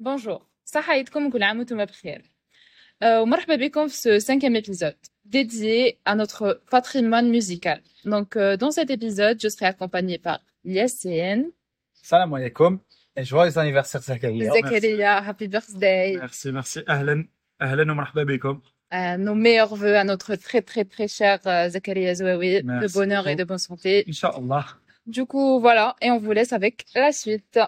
Bonjour, صحة عيدكم وكل عام وانتم بخير. Euh, ومرحبا بكم في ce cinquième épisode dédié à notre patrimoine musical. Donc, euh, dans cet épisode, je serai accompagnée par Yassine, Salam alaikum et joyeux anniversaire Zakaria. Zakaria, happy birthday, Merci, merci. أهلا أهلا ومرحبا بكم. Euh, nos meilleurs voeux à notre très très très cher euh, Zakaria Zouaoui, de Merci bonheur et beaucoup. de bonne santé. Inch'Allah. Du coup, voilà, et on vous laisse avec la suite.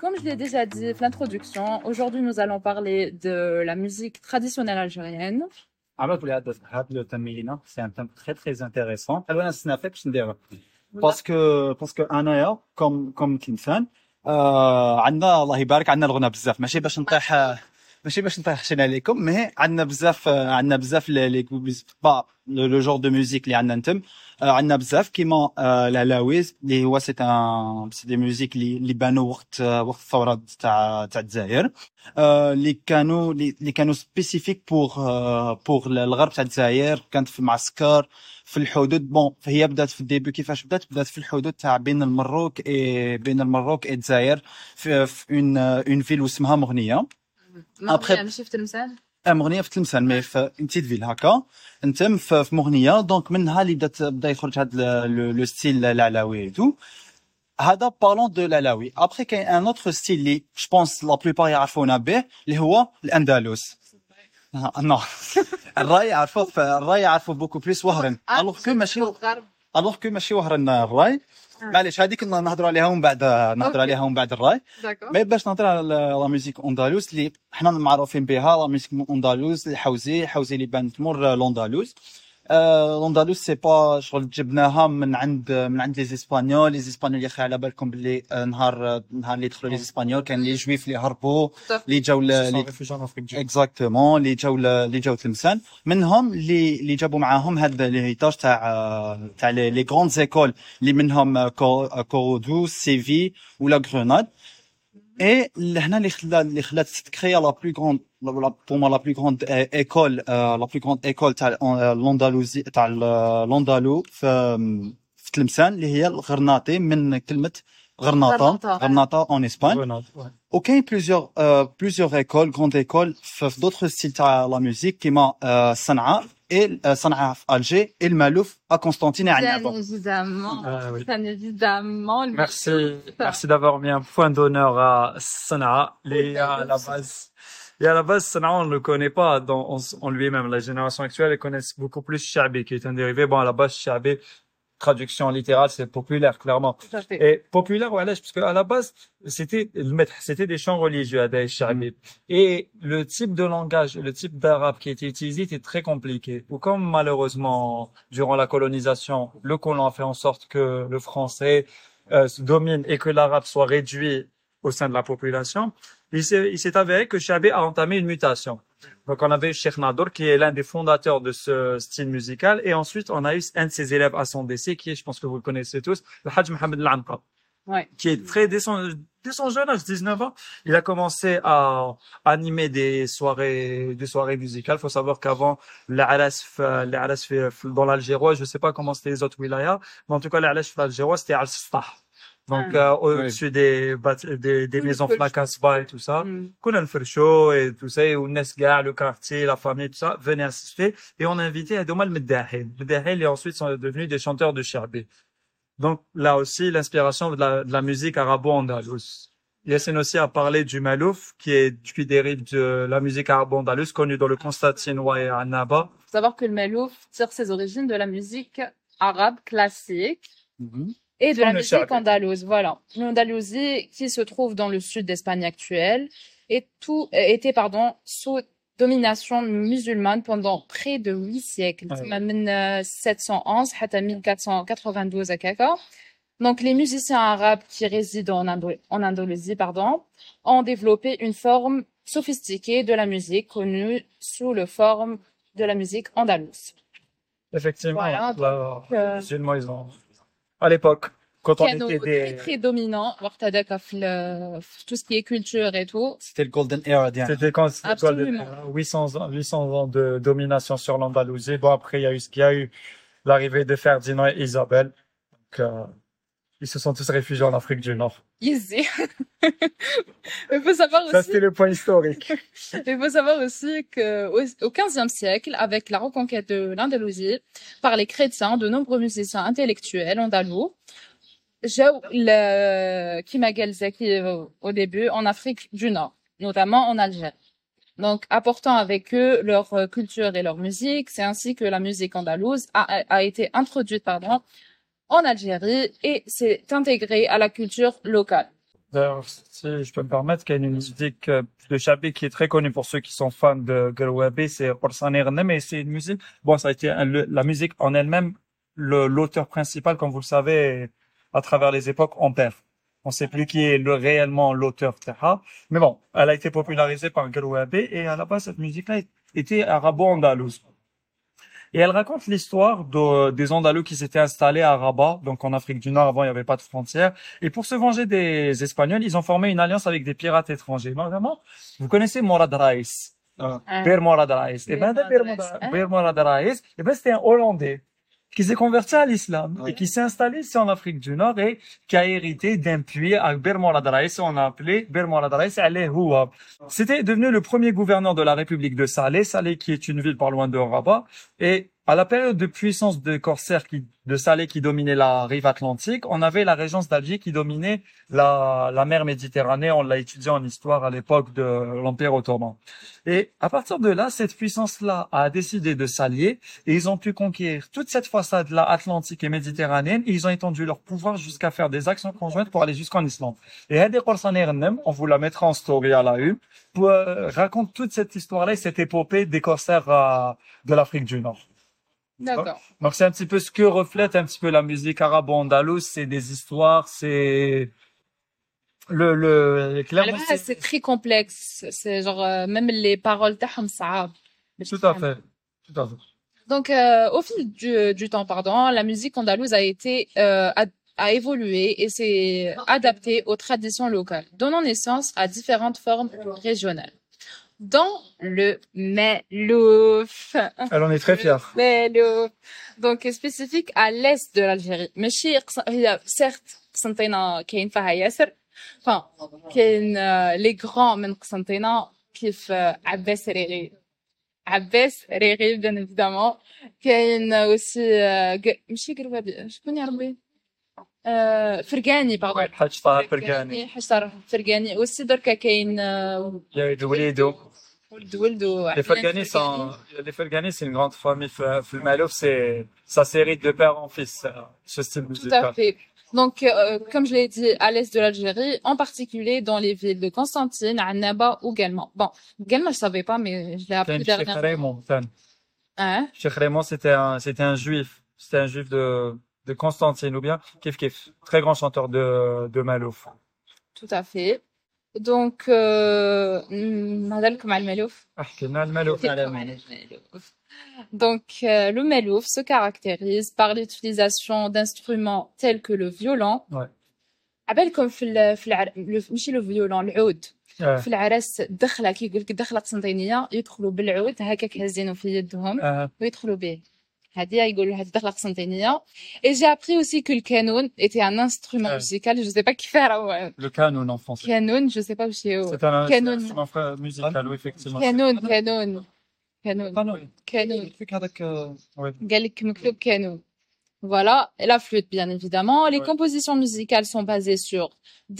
comme je l'ai déjà dit dans l'introduction, aujourd'hui nous allons parler de la musique traditionnelle algérienne. عملت لي هذا هذا التمرين سي ان تم تري تري انتريسون قالوا انا نستنى فيك باش نديرها باسكو باسكو انايا كوم كوم كينسان آه عندنا الله يبارك عندنا الغنى بزاف ماشي باش نطيح آه، ماشي باش نطيح شينا عليكم مي عندنا بزاف آه، عندنا بزاف لي با لو جور دو ميوزيك اللي عندنا نتم. آه، عندنا بزاف كيما آه، العلاويز اللي هو سي ان سي دي ميوزيك اللي بانوا وقت آه، وقت الثوره تاع تاع الجزائر. آه، اللي كانوا اللي كانوا سبيسيفيك بور بور الغرب تاع الجزائر. كانت في معسكر في الحدود بون هي بدات في الديبي كيفاش بدات؟ بدات في الحدود تاع بين المروك اي بين المروك اي الجزائر في اون اون فيل واسمها مغنية. Après- يعني شفت المثال؟ آه، مغنيه في تلمسان مي في اون تيت فيل هكا أنتم في, في مغنية دونك منها اللي بدات بدأ يخرج هذا لو ستيل العلاوي تو هذا بارلون دو العلاوي ابخي كاين ان اوتر ستيل اللي جو بونس لا بلوبار يعرفونا به اللي هو الأندلس. نو الرأي يعرفوا الرأي يعرفوا بوكو بليس وهرن. الوغ كو ماشي الغرب ألوغ كو ماشي وهرن الراي. معليش هذيك نهضروا عليها ومن بعد نهضروا. عليها ومن بعد الراي. مي باش نهضر على لا ميوزيك أندلس اللي حنا معروفين بها لا ميوزيك أندلس الحوزي الحوزي اللي بانت مور الاندلس آه، الاندلس سي با شغل جبناها من عند من عند لي زيسبانيول لي زيسبانيول يا على بالكم باللي آه، نهار نهار اللي دخلوا لي زيسبانيول كان لي جويف اللي هربوا اللي جاو اكزاكتومون اللي جاو اللي جاو تلمسان. منهم اللي اللي جابوا معاهم هذا الهيتاج تاع تاع لي غروند زيكول اللي منهم كو- كورودو سيفي ولا غروناد اي هنا اللي خلا اللي خلات تكريا لا بلو غروند بور ما لا بلو غروند ايكول لا بلو غروند ايكول تاع الاندلوزي تاع الاندلو في في تلمسان اللي هي الغرناطي من كلمه غرناطه غرناطة. غرناطه اون اسبان وكاين بليزيور بليزيور ايكول غروند ايكول في في دوطخ ستيل تاع لا ميوزيك كيما آه، صنعاء اي آه، صنعاء في الجي اي المالوف ا قسطنطينيه Bien عنابه évidemment. Ah oui. Bien évidemment. le- Merci, merci d'avoir mis un point d'honneur à Sanaa. Les, à la base, et à la base, Sanaa, on ne le connaît pas dans, en, en lui-même. La génération actuelle, elle connaît beaucoup plus Shabi, qui est un dérivé. Bon, à la base, Shabi, traduction littérale, c'est populaire, clairement. Et populaire, voilà, parce qu'à la base, c'était le maître, c'était des chants religieux à Daesh Shabi. Et le type de langage, le type d'arabe qui était utilisé était très compliqué. Ou comme malheureusement, durant la colonisation, le colon a fait en sorte que le français euh, se domine et que l'arabe soit réduit au sein de la population, il s'est, avéré que Chabé a entamé une mutation. Donc on avait Cheikh Nadour qui est l'un des fondateurs de ce style musical et ensuite on a eu un de ses élèves à son décès qui est, je pense que vous le connaissez tous, le Hajj Mohamed Al-Anqa Ouais. qui est très dès son, dès son jeune âge, 19 ans, il a commencé à animer des soirées, des soirées musicales. Il faut savoir qu'avant, l'Alas, l'Alas dans l'Algérois, je sais pas comment c'était les autres wilayas, mais en tout cas, l'Alas l'Algérois, c'était Al-Stah. Donc, Ah. euh, au-dessus des, des, des Oui, maisons flacasba et tout ça. Qu'on a le Fercho et tout ça, et au Nesgar, le quartier, la famille, tout ça, venaient assister. Et on a invité à Domal Meddahel. Meddahel et ensuite sont devenus des chanteurs de Charbé. Donc là aussi, l'inspiration de la, de la musique arabo-andalouse. Yassine aussi a parlé du malouf, qui est, qui dérive de la musique arabo-andalouse, connue dans le Constantinois et Annaba. Faut savoir que le melouf tire ses origines de la musique arabe classique Mhm et de la musique andalouse. Voilà, l'Andalousie qui se trouve dans le sud d'Espagne actuelle et tout euh, était pardon sous domination musulmane pendant près de huit siècles, ouais. 1711 à 1492 Donc les musiciens arabes qui résident en, Indo en Indonésie pardon, ont développé une forme sophistiquée de la musique connue sous le forme de la musique andalouse. Effectivement, voilà, bah, donc, euh, ils ont à l'époque quand on était des... très, très dominant tout ce qui est culture et tout. C'était le golden era c'était quand Absolument. 800 ans 800 ans de domination sur l'Andalousie. Bon après il y a eu ce qu'il y a eu l'arrivée de Ferdinand et Isabelle. Euh, ils se sont tous réfugiés en Afrique du Nord. Easy. Il faut savoir aussi. Ça, c'était le point historique. Il faut savoir aussi que, au XVe siècle, avec la reconquête de l'Andalousie par les chrétiens, de nombreux musiciens intellectuels andalous, Jao le Kimagelzaki au début en Afrique du Nord, notamment en Algérie. Donc, apportant avec eux leur euh, culture et leur musique, c'est ainsi que la musique andalouse a, a été introduite, pardon, en Algérie et s'est intégrée à la culture locale. D'ailleurs, si je peux me permettre, qu'il y a une musique euh, de Chabé qui est très connue pour ceux qui sont fans de Garouabé, c'est Orsan et c'est une musique, bon, ça a été la musique en elle-même, le- l'auteur principal, comme vous le savez, à travers les époques, on perd. On sait plus qui est le, réellement l'auteur. Mais bon, elle a été popularisée par Garouabé, et à la base, cette musique-là était arabo-andalouse. Et elle raconte l'histoire de- des Andalous qui s'étaient installés à Rabat, donc en Afrique du Nord, avant il n'y avait pas de frontières. Et pour se venger des Espagnols, ils ont formé une alliance avec des pirates étrangers. Vraiment, vous connaissez Morad Raïs, Ah. Père Morad Raïs. Et ben, Père Morad Raïs? Père Morad Raïs, et ben, c'était un Hollandais qui s'est converti à l'islam et qui s'est installé ici en Afrique du Nord et qui a hérité d'un puits à Ber Morad Raïs. On a appelé Ber Morad Raïs. C'était devenu le premier gouverneur de la République de Salé, Salé qui est une ville pas loin de Rabat. Et à la période de puissance des corsaires qui, de Salé qui dominait la rive atlantique, on avait la régence d'Alger qui dominait la, la mer Méditerranée. On l'a étudié en histoire à l'époque de l'Empire ottoman. Et à partir de là, cette puissance-là a décidé de s'allier et ils ont pu conquérir toute cette façade-là atlantique et méditerranéenne ils ont étendu leur pouvoir jusqu'à faire des actions conjointes pour aller jusqu'en Islande. Et Hadi on vous la mettra en story à la une, pour, euh, raconte toute cette histoire-là et cette épopée des corsaires euh, de l'Afrique du Nord. D'accord. Donc c'est un petit peu ce que reflète un petit peu la musique arabo-andalouse, c'est des histoires, c'est le le À clairement la base, c'est- c'est très complexe. C'est genre, euh, même les paroles تاعهم صعاب. tout à fait, tout à fait. Donc, euh, au fil du, du temps, pardon, la musique andalouse a été, euh, a, a évolué et s'est adaptée aux traditions locales, donnant naissance à différentes formes régionales. Dans le malouf, Elle en est très fière. malouf, donc spécifique à l'est de l'Algérie. ماشي قص- هي certes قسنطينة كاين فيها ياسر. Enfin, كاين euh, les grands من قسنطينة كيف euh, عباس ريغي عباس ريغي bien évidemment كاين aussi euh, ق- ماشي قروابي شكون يا ربي آه، فرقاني باردون الحاج طه فرقاني حاج طه فرقاني aussi دركا كاين آه، il y a eu وليدو ولد ولد les وعبد Fergani sont les Fergani c'est une grande famille F- في المالوف c'est ça s'hérite de père en fils euh, ce style Tout musical à fait. Donc, euh, comme je l'ai dit, à l'est de l'Algérie, en particulier dans les villes de Constantine, Annaba ou Galma. Bon, Galma, je savais pas, mais je l'ai appris كاين Cheikh dernièrement. Raymond ثاني. Hein? Cheikh Raymond c'était un c'était un juif c'était un juif de de Constantine ou bien kif kif très grand chanteur de de Malouf Tout à fait. Donc, euh, hmm, هذا لكم على المالوف. احكي لنا على المالوف Donc, euh, le malouf se caractérise par l'utilisation d'instruments tels que le violon. Ouais. عبالكم في ال في العر... le- ماشي لو فيولون العود آه. في العرس دخله كيقول لك دخله قسنطينيه يدخلوا بالعود هكاك هازينه في يدهم آه. ويدخلوا به هذه يقولوا هذه دخله قسنطينيه et j'ai appris aussi que le canon était un instrument Ouais. musical je sais pas qui fait راهو le canon en français canon je sais pas وش هو c'est un Canon. instrument fra- musical oui effectivement canon canon canon قانون canon فيك هذاك آه، قال لك مكتوب canon voilà et la flûte bien évidemment les Ouais. compositions musicales sont basées sur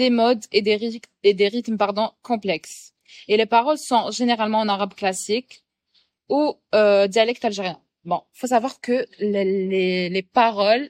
des modes et des rythmes et des rythmes pardon complexes et les paroles sont généralement en arabe classique ou euh, dialecte algérien bon faut savoir que les, les, les paroles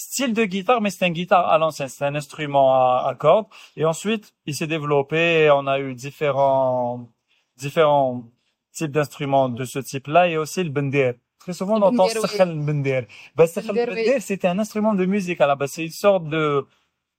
style de guitare, mais c'est un guitare à l'ancienne, c'est un instrument à, à cordes. Et ensuite, il s'est développé, et on a eu différents, différents types d'instruments de ce type-là, et aussi le bender. Très souvent, on entend sakhal bender. Ben, sakhal bender, c'était un instrument de musique à la base. C'est une sorte de,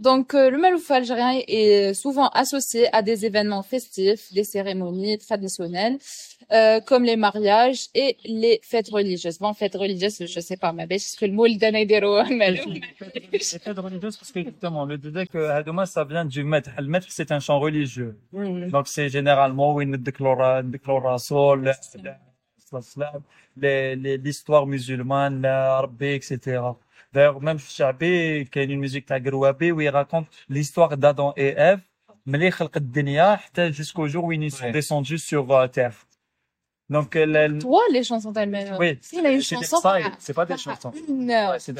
Donc, euh, le malouf algérien est souvent associé à des événements festifs, des cérémonies traditionnelles, euh, comme les mariages et les fêtes religieuses. Bon, fêtes religieuses, je sais pas, mais parce que le mot, il donne des le Les fêtes religieuses, parce que justement, le dédé que ça vient du maître. Le maître, c'est un chant religieux. Donc, c'est généralement, oui, le sol, l'histoire musulmane, l'Arabie, etc. D'ailleurs, même Chabi, qui a une musique de Grouabi, où il raconte l'histoire d'Adam et Ève, mais jusqu'au jour où ils sont descendus sur euh, Terre. Donc, elle, Toi, les chansons d'elles-mêmes. Oui. Il a une chanson. C'est pas des chansons. Une heure. C'est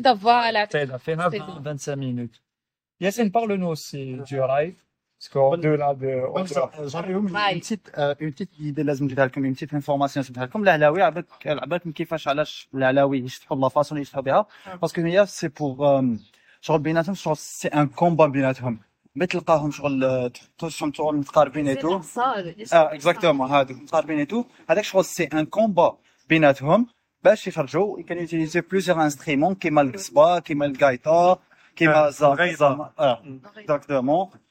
d'avoir la. C'est 25 minutes. Yassine, parle-nous aussi du ride. اون دو لا دو جاريهم نسيت اون ايدي لازم نديرها لكم اون انفورماسيون نسيبها لكم العلاوي عبالك عبالكم كيفاش علاش العلاوي يشتحوا لا فاسون يشطحوا بها باسكو هي سي بوغ شغل بيناتهم شغل سي ان كومبا بيناتهم ملي تلقاهم شغل تحطوا شغل متقاربين اي تو آه اكزاكتومون هادو متقاربين اي تو هذاك شغل سي ان كومبا بيناتهم باش يخرجوا كان يوتيليزي بليزيور انسترومون كيما القصبه كيما الكايطا كيما الزغيطه اكزاكتومون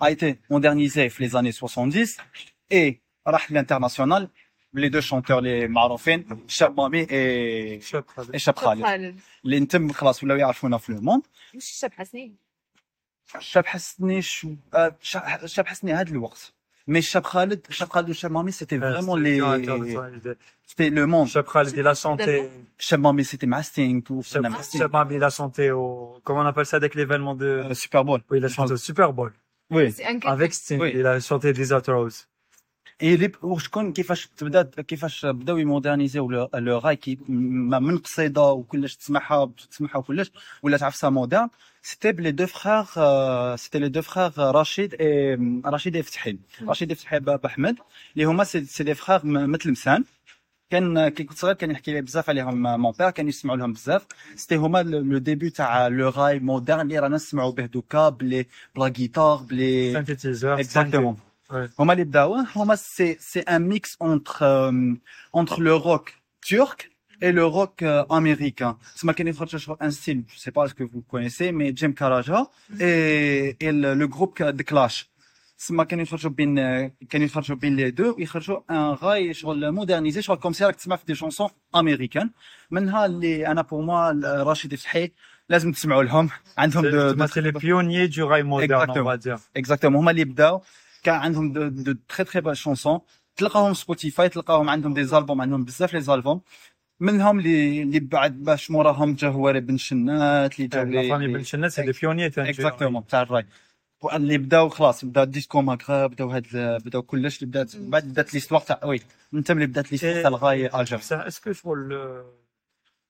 a été modernisé في les années 70 et راح l'international les deux chanteurs les معروفين شاب مامي et شاب هذا. et شاب خالد خالد اللي نتم خلاص ولاو يعرفونا في لو موند مش الشاب حسين شاب حسني شو آه، شا- شاب حسني هذا الوقت مي شاب خالد شاب خالد وشاب مامي سيتي فريمون لي سيتي لو موند Chab Khalid, il a chanté, شاب مامي سيتي مع ستينغ وفنا مع Chab, ستينغ Chab Mami, il a chanté au, comment on appelle ça avec l'événement de, سوبر بول oui, il a chanté au Super Bowl. وي Avec Sting, Oui. il a chanté Desert Rose. اي لي وشكون كيفاش تبدا كيفاش بداو يمودرنيزيو لو راي كي من قصيده وكلش تسمعها تسمعها وكلش ولات عفسه مودرن سيتي بلي دو فخار سيتي لي دو فخار رشيد اي رشيد فتحي رشيد فتحي باب احمد اللي هما سي لي فخار مثل مسان كان كي كنت صغير كان يحكي لي بزاف عليهم مون بير كان يسمعوا لهم بزاف سيتي هما لو ديبي تاع لو راي مودرن اللي رانا نسمعوا به دوكا بلي بلا جيتار بلي Synthétiseur. Exactement. Ouais. هما اللي بداوه هما سي سي ان ميكس اونتر اونتر لو روك ترك et le rock euh, américain. C'est ma connaissance sur un style, je sais pas ce que vous connaissez, mais Jim Karaja et, et le, le groupe de Clash. C'est ma connaissance بين كانوا يخرجوا بين les deux ويخرجوا un راي شغل مودرنيزي شغل كوم سي راك تسمع في دي شونسون امريكان منها اللي أنا بور موا راشد فتحي لازم تسمعوا لهم عندهم rail moderne, on Exactement. va dire. اكزاكتومون هما اللي بداو كان عندهم دو, دو تري تري بال شونسون تلقاهم سبوتيفاي تلقاهم عندهم دي زالبوم عندهم بزاف لي زالبوم منهم اللي اللي بعد باش موراهم جا هواري بن شنات اللي famille Belchennet, c'est des pionniers. t'as- اكزاكتومون تاع الراي اللي بداو خلاص بدا ديسكو ماكرا بداو هاد بداو كلش اللي بدات من بعد بدات ليستوار تاع وي انت ملي بدات ليستوار تاع الغاي أجر. بصح اسكو شغل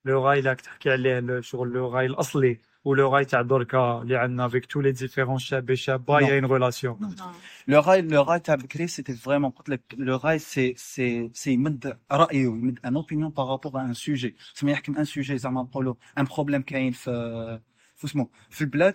لو غاي اللي راك تحكي عليه شغل لو غاي الاصلي ولو غاي تاع دركا اللي عندنا فيك تو لي ديفيرون شاب شابه يا اون ريلاسيون لو غاي لو غاي تاع بكري سيتي فريمون قلت لك لو غاي سي سي سي يمد رايه يمد ان اوبينيون بارابور ان سوجي سمي يحكم ان سوجي زعما نقولوا ان بروبليم كاين في في اسمه في البلاد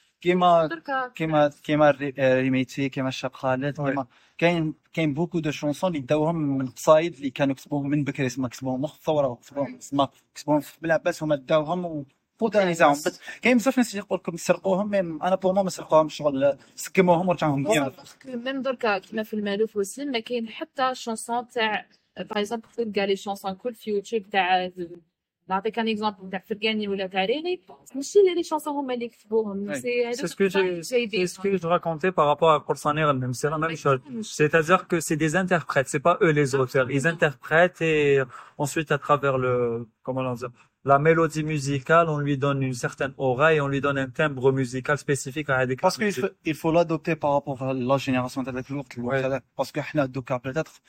كيما كيما كيما آه، ريميتي كيما الشاب خالد. كيما كاين كاين بوكو دو شونسون اللي داوهم من القصايد اللي كانوا كتبوهم من بكري تسمى كتبوهم في الثورة كتبوهم تسمى كتبوهم في بالعباس هما داوهم وبوتانيزاهم بس كاين بزاف ناس يقول لكم سرقوهم مي أنا بور ما سرقوهم شغل سكموهم ورجعوهم بيان ميم دركا كيما في المألوف وسي ما كاين حتى شونسون تاع باغ اكزومبل تلقى لي شونسون كل في يوتيوب تاع نعطيك ان اكزومبل تاع فرقاني ولا تاع ريغي ماشي لي شونسون هما اللي كتبوهم Oui. سي c'est ce que j'ai c'est ce que je racontais par rapport à Korsaner elle-même c'est la même chose C'est-à-dire que c'est des interprètes, c'est pas eux les auteurs. Ils interprètent et ensuite à travers le, comment on dit, la mélodie musicale, on lui donne une certaine aura et on lui donne un timbre musical spécifique à Parce qu'il faut, il faut l'adopter par rapport à la génération de Parce que peut-être,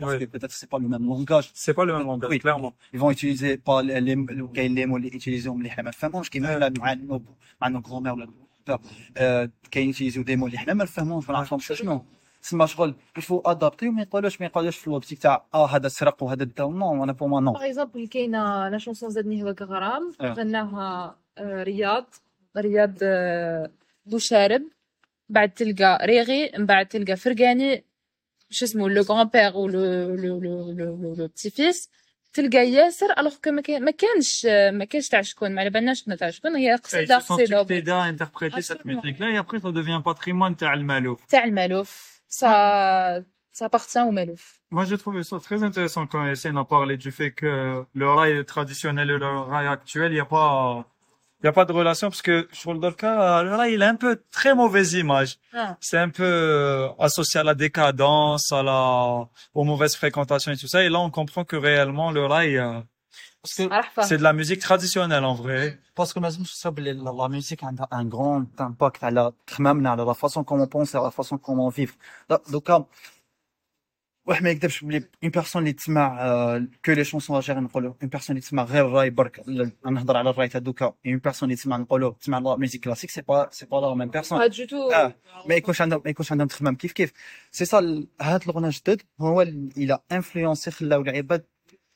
Parce que peut-être c'est pas le même langage. C'est pas le même langage, oui. clairement. Ils vont utiliser pas les, les, les, les mots les qui même nos, nos grand-mères, qui utilisent des mots, les تسمى شغل يفو أدابتي وما يقولوش ما يقولوش في الوبتيك تاع آه هذا سرق وهذا دا نو أنا بور ما نو باغ اكزومبل كاينة لا شونسون زادني هواك غرام آه. غناها آه، رياض رياض آه، بوشارب بعد تلقى ريغي من بعد تلقى فرقاني شو اسمه لو غران بير و لو لو لو لو لو بتي فيس تلقى ياسر الوغ كو ما كان- ما كانش ما كانش تاع شكون ما على بالناش تاع شكون هي قصيده قصيده interpréter cette Absolument. musique-là et après ça devient patrimoine تاع المالوف. تاع المالوف ça, ça appartient au Malouf. Moi, j'ai trouvé ça très intéressant quand Essayant d'en parler du fait que le rail traditionnel et le rail actuel, il n'y a pas, il n'y a pas de relation parce que sur le Dolka, le rail, il a un peu très mauvaise image. Ah. C'est un peu euh, associé à la décadence, à la, aux mauvaises fréquentations et tout ça. Et là, on comprend que réellement, le rail, euh, c'est de la musique traditionnelle en vrai. باسكو ما لازمش تصاب بلي لا لا ميوزيك عندها ان غران امباكت على تخمامنا على لا فاسون كومون بونسي على لا فاسون كومون فيفر دوكا واحد ما يكذبش بلي اون بيرسون اللي تسمع كو لي شونسون جير نقولوا اون بيرسون اللي تسمع غير الراي برك نهضر على الراي تاع دوكا اون بيرسون اللي تسمع نقولوا تسمع لا ميوزيك كلاسيك سي با سي با لا ميم بيرسون با دو تو اه ما يكونش عندهم ما يكونش عندهم تخمام كيف كيف سي سا هاد الغنى جدد هو اللي انفلونسي خلاو العباد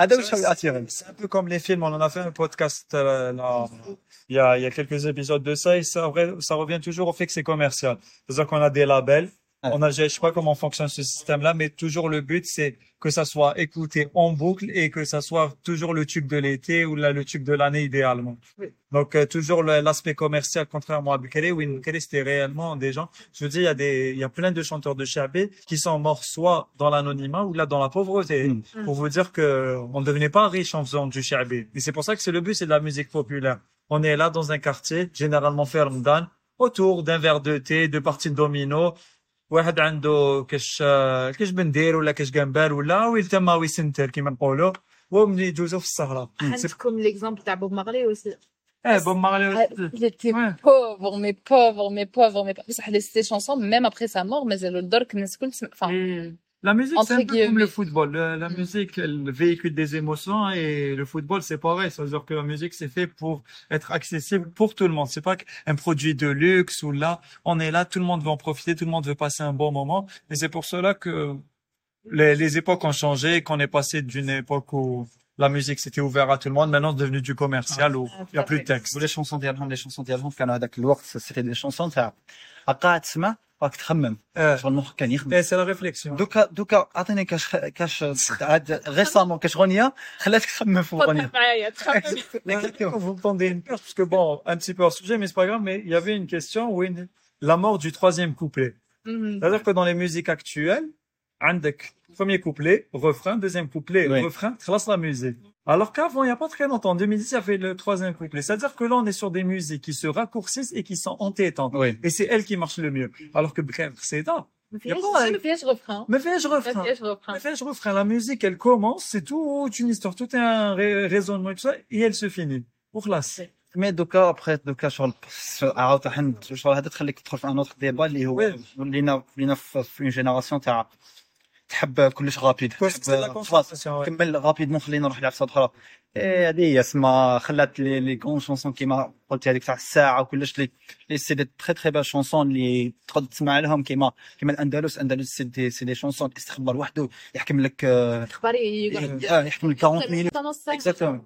لك اساس إيه، يعني exact. هذا واش هو اتيرن C'est un peu comme les films. On en a fait un podcast euh, là, il y a, il y a quelques épisodes de ça et ça, vrai, ça revient toujours au fait que c'est commercial. C'est-à-dire qu'on a des labels. on a, je sais pas comment fonctionne ce système-là, mais toujours le but, c'est que ça soit écouté en boucle et que ça soit toujours le tube de l'été ou là, le tube de l'année idéalement. Oui. Donc, euh, toujours l'aspect commercial, contrairement à Bukele, où Bukele, c'était réellement des gens. Je veux dire, il y a des, il y a plein de chanteurs de Chabé qui sont morts soit dans l'anonymat ou là dans la pauvreté. Mm. Pour vous dire que on ne devenait pas riche en faisant du Chabé. Et c'est pour ça que c'est le but, c'est de la musique populaire. On est là dans un quartier, généralement fait Ramadan, autour d'un verre de thé, de parties de domino. واحد عنده كاش آه، كاش بندير ولا كاش جنبال ولا ويلتما ويسنتر كيما نقولوا وملي يجوزوا في السهره عندكم ليكزامبل تاع بوب اوسي إيه بوب Il était Ouais. pauvre, mais pauvre, mais pauvre, mais بصح les ses chansons, même après sa mort, مازالوا الدرك الناس الكل تسمع enfin La musique, Entre c'est un peu comme guillemets. le football. Le- la musique, elle véhicule des émotions et le football, c'est pareil. C'est-à-dire que la musique, c'est fait pour être accessible pour tout le monde. C'est pas un produit de luxe ou là, on est là, tout le monde veut en profiter, tout le monde veut passer un bon moment. Et c'est pour cela que les, les époques ont changé, qu'on est passé d'une époque où la musique c'était ouvert à tout le monde, maintenant c'est devenu du commercial où il y a plus de texte. ولي شونسون ديالهم لي شونسون ديالهم كانوا هذاك الوقت سيتي دي شونسون تاع قاعد تسمع راك تخمم اه شغل مخك كان يخدم ايه سي لا ريفليكسيون دوكا دوكا اعطيني كاش كاش عاد ريسامون كاش غنيه خلاتك تخمم في خذها الاغنيه معايا تخمم Vous me tendez une perche parce que bon, un petit peu hors sujet, mais c'est pas grave, mais il y avait une question où une- la mort du troisième couplet. Mhm. C'est-à-dire que dans les musiques actuelles, عندك premier couplet, refrain, deuxième couplet, Oui. refrain, خلاص la musique. Alors qu'avant, il n'y a pas très longtemps, en 2010, il y avait le troisième couplet. C'est-à-dire que là, on est sur des musiques qui se raccourcissent et qui sont entêtantes. Oui. Et c'est elles qui marchent le mieux. Alors que Bref, c'est ça. ما Y a فيهاش pas- ما فيهاش refrain Mais fais-je ما refrain. فيهاش refrain Mais fais-je refrain. La musique, elle commence, c'est toute une histoire, tout est un ré- raisonnement et tout ça, et elle se finit. Pour là. مي دوكا ابخي دوكا شغل عاود حن شغل هذا تخليك تدخل في ان اوتر ديبا اللي هو وي. ولينا ولينا في في اون جينيراسيون تاع تحب كلش رابيد خلاص ouais. كمل رابيدمون خلينا نروح لعبة أخرى إيه هذه هي سما خلات لي لي كون شونسون كيما قلت هذيك تاع الساعة وكلش لي لي سي دي تري تري بال شونسون اللي تقدر تسمع لهم كيما كيما الأندلس. اندلس سي دي سي دي شونسون استخبار وحده يحكم لك اخباري آه، يحكم لك 40 مينوت اكزاكتومون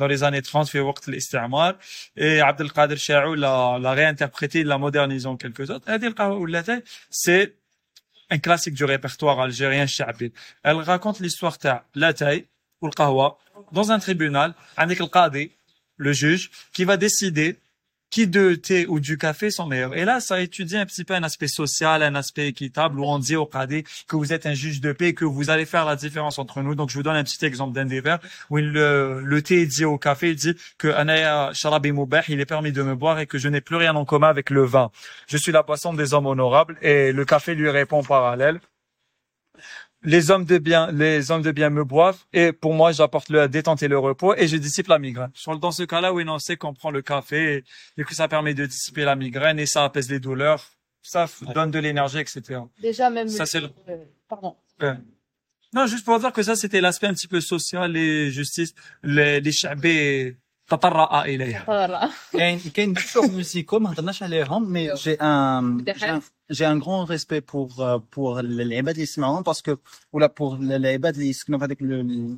les années 30 في وقت الاستعمار et عبد القادر شاعو l'a l'a réinterprété l'a modernisé en quelque sorte هذه القهوة واللاتاي c'est un classique du répertoire algérien شعبي elle raconte l'histoire تاع لاتاي والقهوة dans un tribunal avec le qadi, le juge, qui va décider qui de thé ou du café sont meilleurs. Et là, ça étudie un petit peu un aspect social, un aspect équitable, où on dit au qadi que vous êtes un juge de paix, que vous allez faire la différence entre nous. Donc, je vous donne un petit exemple d'un des vers où le, le thé dit au café, il dit que il est permis de me boire et que je n'ai plus rien en commun avec le vin. Je suis la boisson des hommes honorables et le café lui répond parallèle les hommes de bien, les hommes de bien me boivent et pour moi, j'apporte la détente et le repos et je dissipe la migraine. Dans ce cas-là, oui, non, c'est qu'on prend le café et, que ça permet de dissiper la migraine et ça apaise les douleurs, ça donne de l'énergie, etc. Déjà, même. Ça, c'est le... Euh, pardon. Non, juste pour dire que ça, c'était l'aspect un petit peu social et justice. Les, les ben, تطرأ إليها. طارة. كاين كاين بزاف موسيكو ما هضرناش عليهم مي جي ان دحال. جي ان غران ريسبي بور بور العباد اللي يسمعوهم باسكو ولا بور العباد اللي يسكنوا في هذيك ال-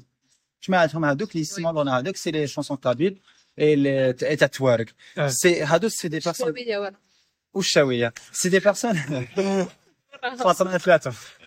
جماعتهم هذوك اللي يسمعوا لنا هذوك سي لي شونسون كابيل اي تاع التوارق آه. سي هادو سي دي بيرسون شوية ولا. والشاويه سي دي بيرسون خلاص انا ثلاثه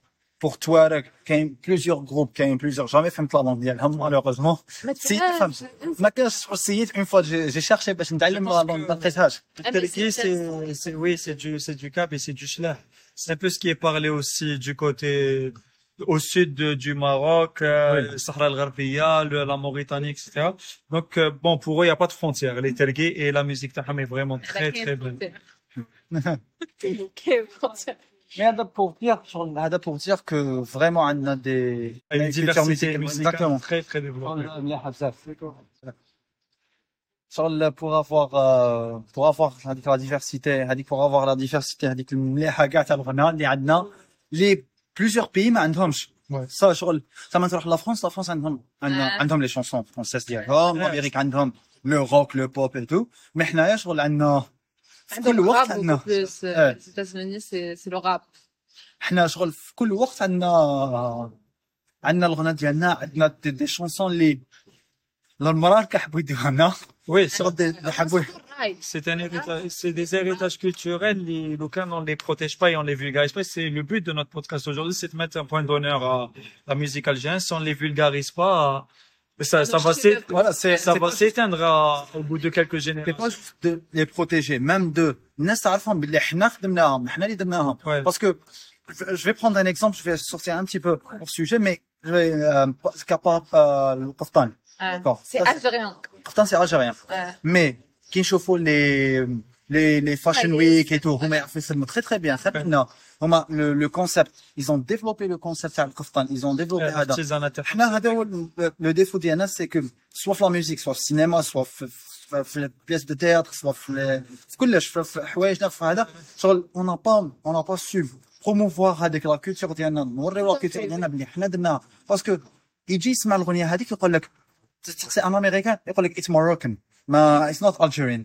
بور توارق كاين بليزيور جروب كاين بليزيور جامي فهمت لا لونغ ديالهم مالوغوزمون ما سي تفهمش فهمت ما كانش سييت اون فوا جي جي شارشي باش نتعلم لا لونغ ما لقيتهاش Ah, mais Terki, c'est- c'est, c'est, oui, c'est du, c'est du cap et c'est du schlah. C'est un peu ce qui est parlé aussi du côté, au sud de- du Maroc, euh, Sahara al-Gharbia, le- la Mauritanie, etc. Donc, euh, bon, pour eux, il n'y a pas de frontières. Les Terki et la musique Taham est vraiment très, très bonne. Mais pour dire, pour dire que vraiment, on a des, une diversité oh pour avoir, euh, pour avoir la diversité, pour avoir la diversité, les plusieurs pays, mais Ça, ça. La France, la France, les chansons françaises, l'Amérique, le rock, le pop et tout. Mais في كل وقت عندنا بلوس آه. les États-Unis c'est c'est le rap حنا شغل في كل وقت عندنا عندنا الغناء ديالنا عندنا دي, دي شونسون اللي المرار كيحبوا يديوها لنا Oui, c'est, شغل دي اللي يحبوا رايت c'est un héritage, c'est des héritages culturels, les, auxquels on les protège pas et on les vulgarise pas. C'est le but de notre podcast aujourd'hui, c'est de mettre un point d'honneur à la musique algérienne. Si on les vulgarise pas, ça, ça va s'éteindre voilà, ça va s'éteindre au bout de quelques générations. C'est pas juste de les protéger, même de parce que je vais prendre un exemple, je vais sortir un petit peu hors sujet, mais je vais, euh, euh le Pourtant, c'est algérien. Pourtant, c'est algérien. Mais, qui chauffe les, les les fashion Ah, week yes. et tout هما يعرفوا يسلموا très très bien très bien هما le, le concept ils ont développé le concept تاع القفطان ils ont développé هذا Artisanat. حنا هذا هو ال- لو ديفو ديالنا سي كو سوا في لا ميوزيك سوا في السينما سوا في في, في البياس دو تياتر سوا في, ال- في كلش في, في حوايجنا في هذا شغل اون نا با اون نا با سو بروموفوار هذيك لا كولتور ديالنا نوريو لا كولتور ديالنا بلي حنا درناها باسكو يجي يسمع الاغنيه هذيك يقول لك تسقسي ان امريكان يقول لك اتس موروكان ما اتس نوت الجيريان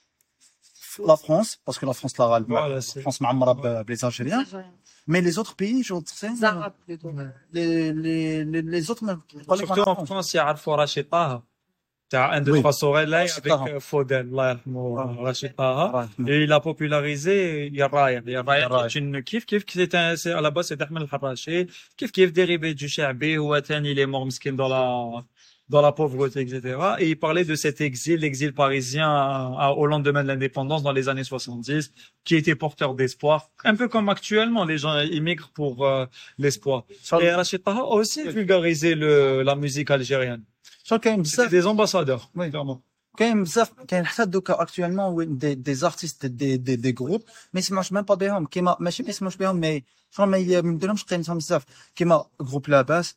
la France, parce que la France, la, voilà, la France ouais. les Algériens. Mais les autres pays, je sais. Les, les, les, autres, Surtout en France, il y a T'as un, deux, trois avec euh, Foden, ah. Rachid Taha. Ah, Et il a popularisé Yarraya. Yarraya, c'est une kiff, kiff, qui était, à la base, c'est Ahmed Al-Harachi. Kiff, kiff dérivé du Shabi, ou il est mort, miskin, la, dans la pauvreté, etc. Et il parlait de cet exil, l'exil parisien à- à- au lendemain de l'indépendance dans les années 70, qui était porteur d'espoir. Un peu comme actuellement, les gens immigrent pour euh, l'espoir. شغل- Et Rachid Taha a aussi vulgarisé le, la musique algérienne. شغل كاين C'est بزاف des ambassadeurs. Oui. clairement. كاين بزاف كاين حتى دوكا اكطوالمون وين دي دي زارتيست دي دي دي جروب ما يسمعوش ميم با بهم كيما ماشي ما يسمعوش بهم مي شغل ما ي- ما يديرهمش قيمتهم بزاف كيما جروب لاباس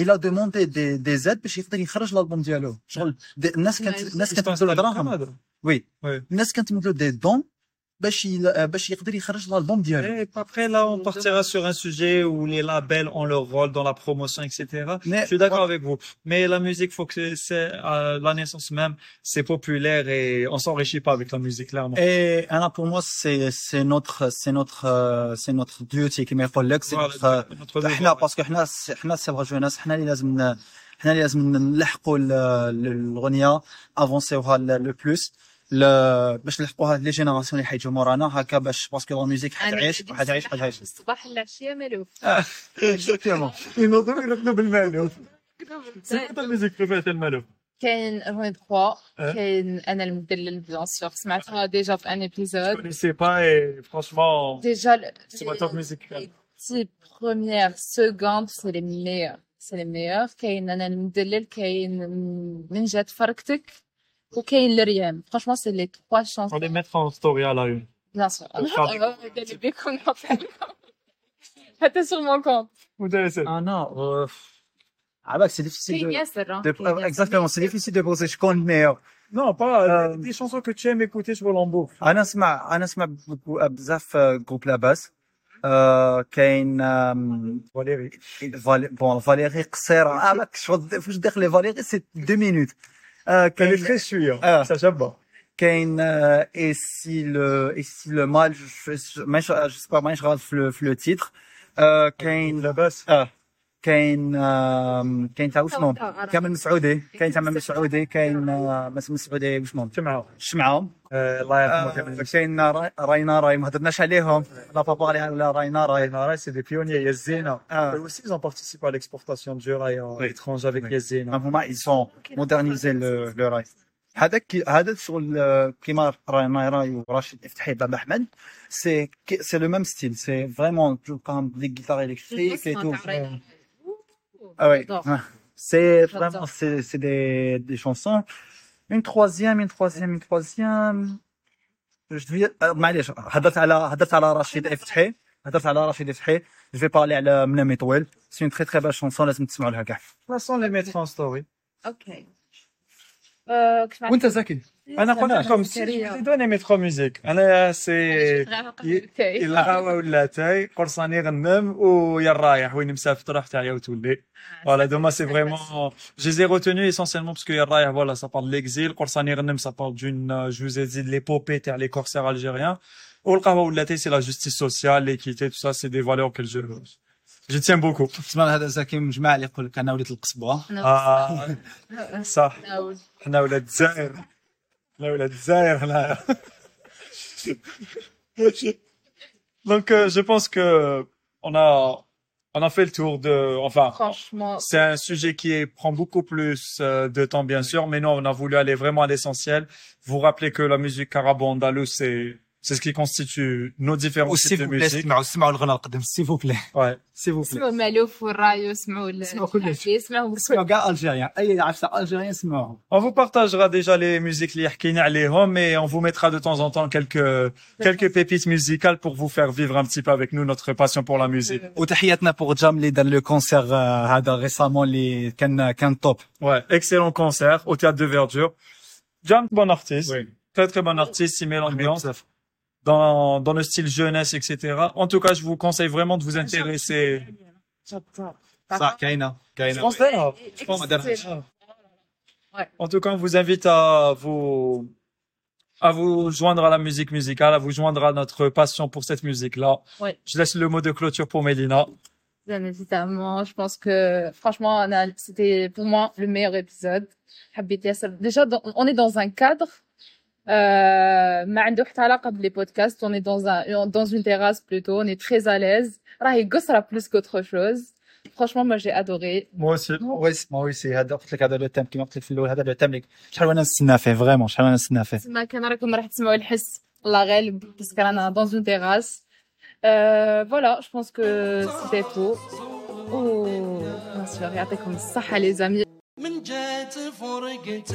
il a demandé des des aides باش يقدر يخرج الالبوم ديالو شغل دي- الناس كانت الناس كانت تمدلو دراهم وي Ouais. الناس كانت تمدلو دي دون باش ي- باش يقدر يخرج الالبوم ديالو Et après, là, on partira sur un sujet où les labels ont leur rôle dans la promotion, etc. Je suis d'accord avec vous. Mais la musique, faut que c'est- c'est à la naissance même, c'est populaire et on s'enrichit pas avec la musique, clairement. Et Anna, pour moi, c'est c'est notre c'est notre euh, c'est notre duty كما يقول لك c'est Voilà, notre notre devoir. احنا باسكو احنا احنا صبغه جوناس احنا اللي لازم ن- احنا اللي لازم نلحقوا ال- ال- الاغنيه افونسيوها لو بلوس باش نلحقوا هاد لي جينيراسيون اللي حيجوا مورانا هكا باش باسكو لا ميوزيك حتعيش وحتعيش حتعيش الصباح العشية مالوف. اكزاكتومون ينوضوا يركضوا بالمالوف سمعت الميوزيك تبعت المالوف كاين روين تخوا كاين أنا المدلل بيان سور سمعتها ديجا في ان ابيزود سي با فرانشمون ديجا سمعتها في ميوزيك بروميير سكوند سي لي ميور سي لي ميور كاين أنا المدلل كاين من جات فرقتك وكاين الريام franchement c'est les trois On chansons les mettra en story à la une. bien sûr Pour faire قال بكم حتى sur mon compte Vous avez ça. انا ah bah c'est difficile كاين de, ياسر de exactement c'est difficile de poser شكون الميور Non, pas Euh, des chansons que tu aimes écouter sur Lambeau. انا اسمع انا اسمع بكو- بزاف جروب لاباس آه، كاين آم، Valérie. فالي بون فاليري قصيره اه ما كنتش فاش فاش داخل لي فاليري سي دو مينوت آه، Elle est كاين très sûre. Ah. Ça j'aime pas. كاين آه، اي سي لو اي سي لو مال ماشي جو سي با مانيش غلط في لو- في لو تيتر آه، كاين La basse. اه كاين آم، كاين تاع وشنو كامل مسعودي كاين تاع مسعودي كاين آه، مس مسعودي وشنو Tu معاهم. شمعهم آه، الله يرحمه آه،. كاين راي- راينا راي ما هضرناش عليهم لا بابا على راينا راي Nara, c'est des pionniers. Yazena. Ah. Eux aussi, ils ont participé à l'exportation du rail à Oui. l'étranger avec Oui. Yazena. هما modernisés le le راي هذاك هذا الشغل آه، كيما راينا راي وراشد افتحي بابا احمد سي سي لو ميم ستيل سي فريمون تلقاهم دي جيتار الكتريك اي تو Ah ouais. J'adore. Ouais. C'est J'adore. vraiment, c'est, c'est des, des chansons. Une troisième, une troisième, une troisième. Je vais, euh, معليش هدرت على هدرت على رشيد افتحي هدرت على رشيد افتحي je vais parler على منامي طويل c'est une très très belle chanson لازم تسمعوا لها كاع De toute façon, les mettre en story. ok آه، كيف وانت زكي انا قلت لكم سريع. سي دوني ميترو ميوزيك انا سي اوكي الغاوة ولا تاي قرصاني غنم ويا رايح وين مسافر تروح تاعي وتولي Voilà, donc moi c'est vraiment, je les ai retenus essentiellement parce que Yarraï, voilà, ça parle de l'exil, Korsani Ghanem, ça parle d'une, euh, je vous ai dit, de l'épopée, terre, les corsaires algériens. Ou le Qawa ou le Laté, c'est la justice sociale, l'équité, tout ça, c'est des valeurs que je, je tiens beaucoup. تسمع هذا زكي مجمع اللي يقول لك انا وليت القصبه Ah, صح. حنا ولاد الجزائر. حنا ولاد الجزائر حنايا. Donc, euh, je pense que on a, on a fait le tour de, enfin, Franchement, C'est un sujet qui est- prend beaucoup plus euh, de temps, bien sûr, mais nous, on a voulu aller vraiment à l'essentiel. Vous rappelez que la musique arabo-andalouse, c'est, c'est ce qui constitue nos différents وسي types de فو بلي musique. اسمعوا اسمعوا الغنى القدم سي فو بلي Ouais. سي فو بلي اسمعوا مالوف والرايو اسمعوا اسمعوا كل شيء. شيء اسمعوا اسمعوا كاع الجيريان اي عفسه الجيريان اسمعوهم On vous partagera déjà les musiques li حكينا عليهم, mais on vous mettra de temps en temps quelques, quelques pépites musicales pour vous faire vivre un petit peu avec nous notre passion pour la musique. وتحياتنا بوغ جام اللي دار لو كونسير آه، هذا ريسامون اللي كان كان توب Ouais. Excellent concert au théâtre de Verdure. Jam, bon artiste. Très très bon artiste, il met l'ambiance. dans, dans le style jeunesse, etc. En tout cas, je vous conseille vraiment de vous intéresser. Ça, Kaina. En tout cas, on vous invite à vous, à vous joindre à la musique musicale, à vous joindre à notre passion pour cette musique-là. Je laisse le mot de clôture pour Mélina. Évidemment, je pense que franchement, c'était pour moi le meilleur épisode. Déjà, on est dans un cadre Euh, ما عنده حتى علاقة بلي podcasts. On est dans un, dans une terrasse plutôt. On est très à l'aise. راهي قصرة plus qu'autre chose. Franchement, moi, j'ai adoré. Moi aussi. وي وي سي هذا قلت لك هذا لو تيم كيما قلت لك في الاول هذا لو تيم اللي شحال وانا نستنى فيه فريمون شحال وانا نستنى فيه ما كان راكم راح تسمعوا الحس الله غالب باسكو رانا dans une terrasse. Euh, voilà, je pense que c'était tout. Oh, bien sûr, يعطيكم الصحة les amis. من جات فرقتك